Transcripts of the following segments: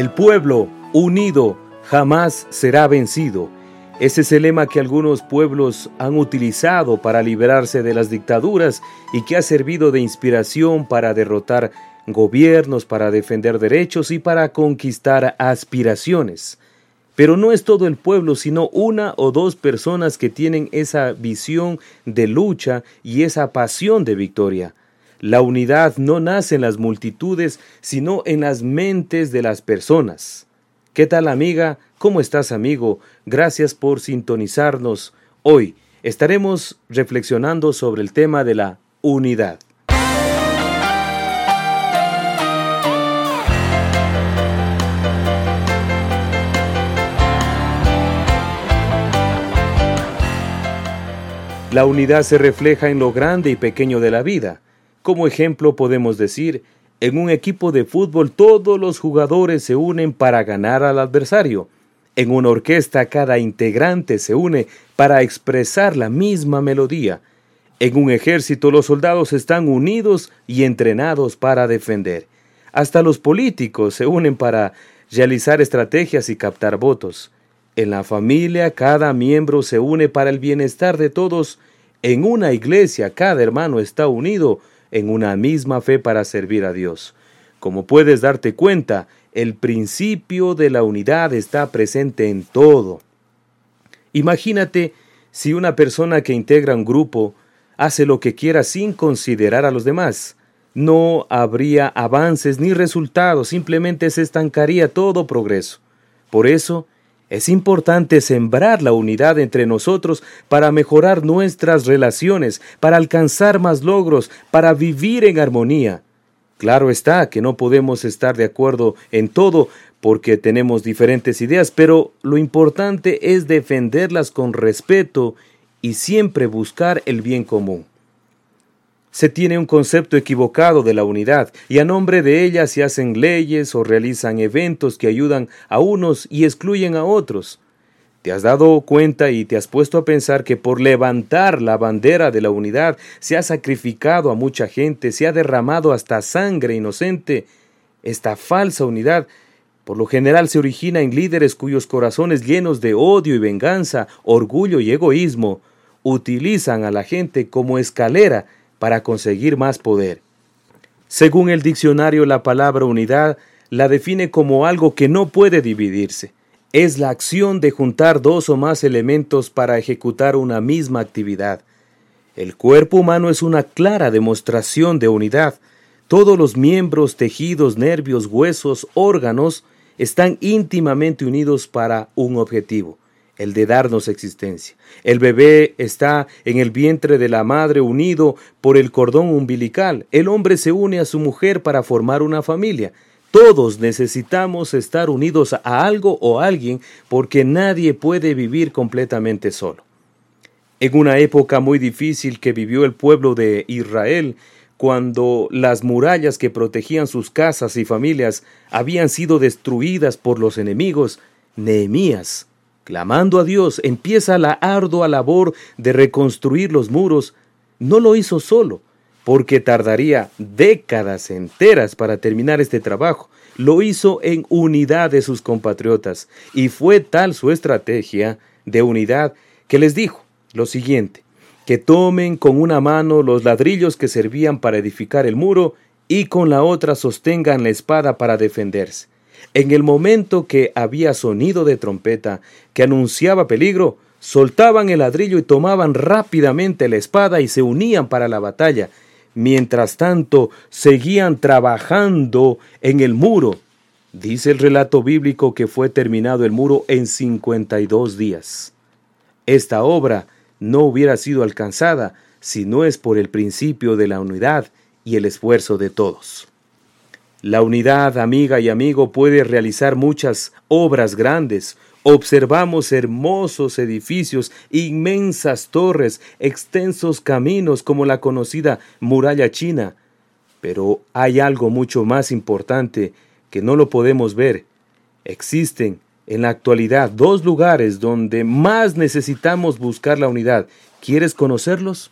El pueblo unido jamás será vencido. Ese es el lema que algunos pueblos han utilizado para liberarse de las dictaduras y que ha servido de inspiración para derrotar gobiernos, para defender derechos y para conquistar aspiraciones. Pero no es todo el pueblo, sino una o dos personas que tienen esa visión de lucha y esa pasión de victoria. La unidad no nace en las multitudes, sino en las mentes de las personas. ¿Qué tal amiga? ¿Cómo estás amigo? Gracias por sintonizarnos. Hoy estaremos reflexionando sobre el tema de la unidad. La unidad se refleja en lo grande y pequeño de la vida. Como ejemplo podemos decir, en un equipo de fútbol todos los jugadores se unen para ganar al adversario. En una orquesta cada integrante se une para expresar la misma melodía. En un ejército los soldados están unidos y entrenados para defender. Hasta los políticos se unen para realizar estrategias y captar votos. En la familia cada miembro se une para el bienestar de todos. En una iglesia cada hermano está unido en una misma fe para servir a Dios. Como puedes darte cuenta, el principio de la unidad está presente en todo. Imagínate si una persona que integra un grupo hace lo que quiera sin considerar a los demás. No habría avances ni resultados, simplemente se estancaría todo progreso. Por eso, es importante sembrar la unidad entre nosotros para mejorar nuestras relaciones, para alcanzar más logros, para vivir en armonía. Claro está que no podemos estar de acuerdo en todo porque tenemos diferentes ideas, pero lo importante es defenderlas con respeto y siempre buscar el bien común. Se tiene un concepto equivocado de la unidad y a nombre de ella se hacen leyes o realizan eventos que ayudan a unos y excluyen a otros. ¿Te has dado cuenta y te has puesto a pensar que por levantar la bandera de la unidad se ha sacrificado a mucha gente, se ha derramado hasta sangre inocente? Esta falsa unidad por lo general se origina en líderes cuyos corazones llenos de odio y venganza, orgullo y egoísmo utilizan a la gente como escalera para conseguir más poder. Según el diccionario, la palabra unidad la define como algo que no puede dividirse. Es la acción de juntar dos o más elementos para ejecutar una misma actividad. El cuerpo humano es una clara demostración de unidad. Todos los miembros, tejidos, nervios, huesos, órganos están íntimamente unidos para un objetivo el de darnos existencia. El bebé está en el vientre de la madre unido por el cordón umbilical. El hombre se une a su mujer para formar una familia. Todos necesitamos estar unidos a algo o alguien porque nadie puede vivir completamente solo. En una época muy difícil que vivió el pueblo de Israel, cuando las murallas que protegían sus casas y familias habían sido destruidas por los enemigos, Nehemías clamando a Dios, empieza la ardua labor de reconstruir los muros, no lo hizo solo, porque tardaría décadas enteras para terminar este trabajo. Lo hizo en unidad de sus compatriotas, y fue tal su estrategia de unidad que les dijo lo siguiente, que tomen con una mano los ladrillos que servían para edificar el muro y con la otra sostengan la espada para defenderse. En el momento que había sonido de trompeta que anunciaba peligro, soltaban el ladrillo y tomaban rápidamente la espada y se unían para la batalla. Mientras tanto, seguían trabajando en el muro. Dice el relato bíblico que fue terminado el muro en 52 días. Esta obra no hubiera sido alcanzada si no es por el principio de la unidad y el esfuerzo de todos. La unidad, amiga y amigo, puede realizar muchas obras grandes. Observamos hermosos edificios, inmensas torres, extensos caminos como la conocida muralla china. Pero hay algo mucho más importante que no lo podemos ver. Existen en la actualidad dos lugares donde más necesitamos buscar la unidad. ¿Quieres conocerlos?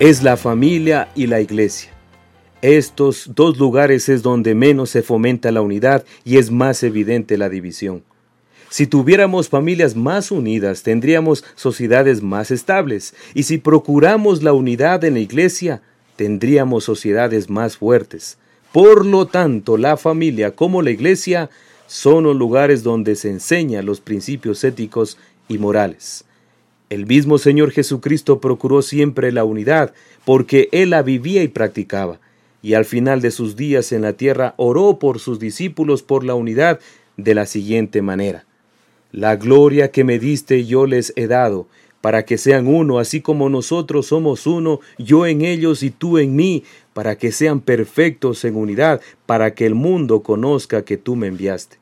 Es la familia y la iglesia. Estos dos lugares es donde menos se fomenta la unidad y es más evidente la división. Si tuviéramos familias más unidas, tendríamos sociedades más estables, y si procuramos la unidad en la iglesia, tendríamos sociedades más fuertes. Por lo tanto, la familia como la iglesia son los lugares donde se enseñan los principios éticos y morales. El mismo Señor Jesucristo procuró siempre la unidad, porque Él la vivía y practicaba, y al final de sus días en la tierra oró por sus discípulos por la unidad de la siguiente manera. La gloria que me diste yo les he dado, para que sean uno, así como nosotros somos uno, yo en ellos y tú en mí, para que sean perfectos en unidad, para que el mundo conozca que tú me enviaste.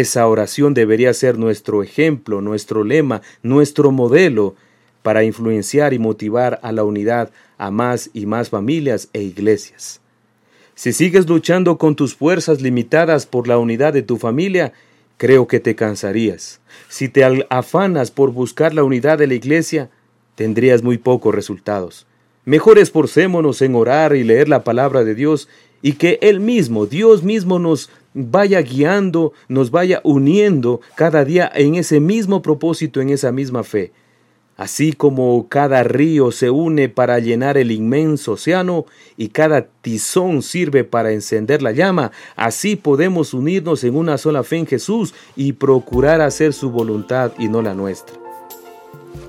Esa oración debería ser nuestro ejemplo, nuestro lema, nuestro modelo para influenciar y motivar a la unidad a más y más familias e iglesias. Si sigues luchando con tus fuerzas limitadas por la unidad de tu familia, creo que te cansarías. Si te afanas por buscar la unidad de la iglesia, tendrías muy pocos resultados. Mejor esforcémonos en orar y leer la palabra de Dios y que Él mismo, Dios mismo nos vaya guiando, nos vaya uniendo cada día en ese mismo propósito, en esa misma fe. Así como cada río se une para llenar el inmenso océano y cada tizón sirve para encender la llama, así podemos unirnos en una sola fe en Jesús y procurar hacer su voluntad y no la nuestra.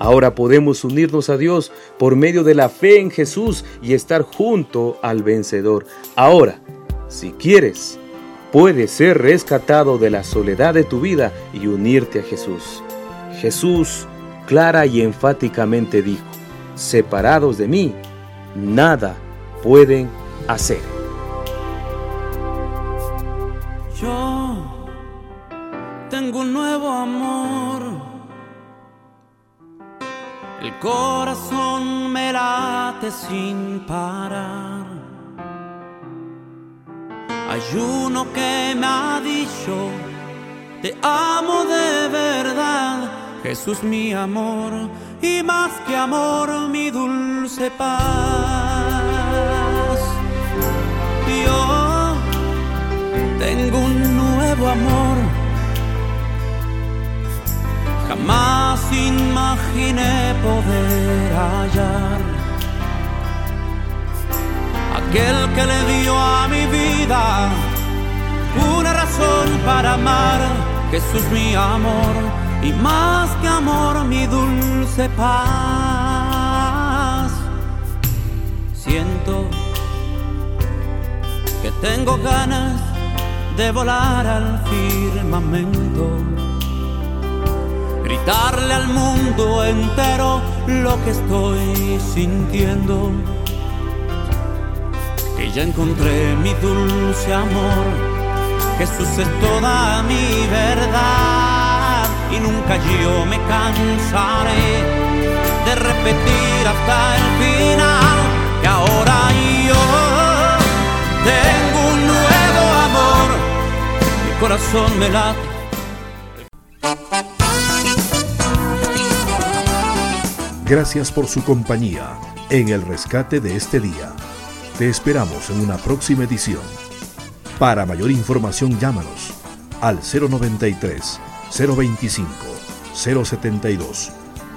Ahora podemos unirnos a Dios por medio de la fe en Jesús y estar junto al vencedor. Ahora, si quieres, puedes ser rescatado de la soledad de tu vida y unirte a Jesús. Jesús clara y enfáticamente dijo, separados de mí, nada pueden hacer. Yo tengo un nuevo amor. El corazón me late sin parar. Hay uno que me ha dicho, te amo de verdad, Jesús mi amor, y más que amor mi dulce paz. Yo tengo un nuevo amor, jamás imaginé poder hallar aquel que le dio a mi vida una razón para amar. Jesús mi amor y más que amor mi dulce paz. Siento que tengo ganas de volar al firmamento, gritarle al mundo entero lo que estoy sintiendo ya encontré mi dulce amor. Jesús es toda mi verdad y nunca yo me cansaré de repetir hasta el final que ahora yo tengo un nuevo amor. Mi corazón me late. Gracias por su compañía en el rescate de este día. Te esperamos en una próxima edición. Para mayor información llámanos al 093 025 072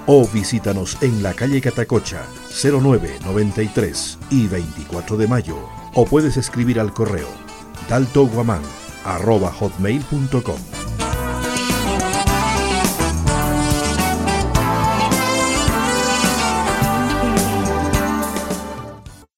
o visítanos en la calle Catacocha 0993 y 24 de mayo o puedes escribir al correo daltoguaman arroba hotmail.com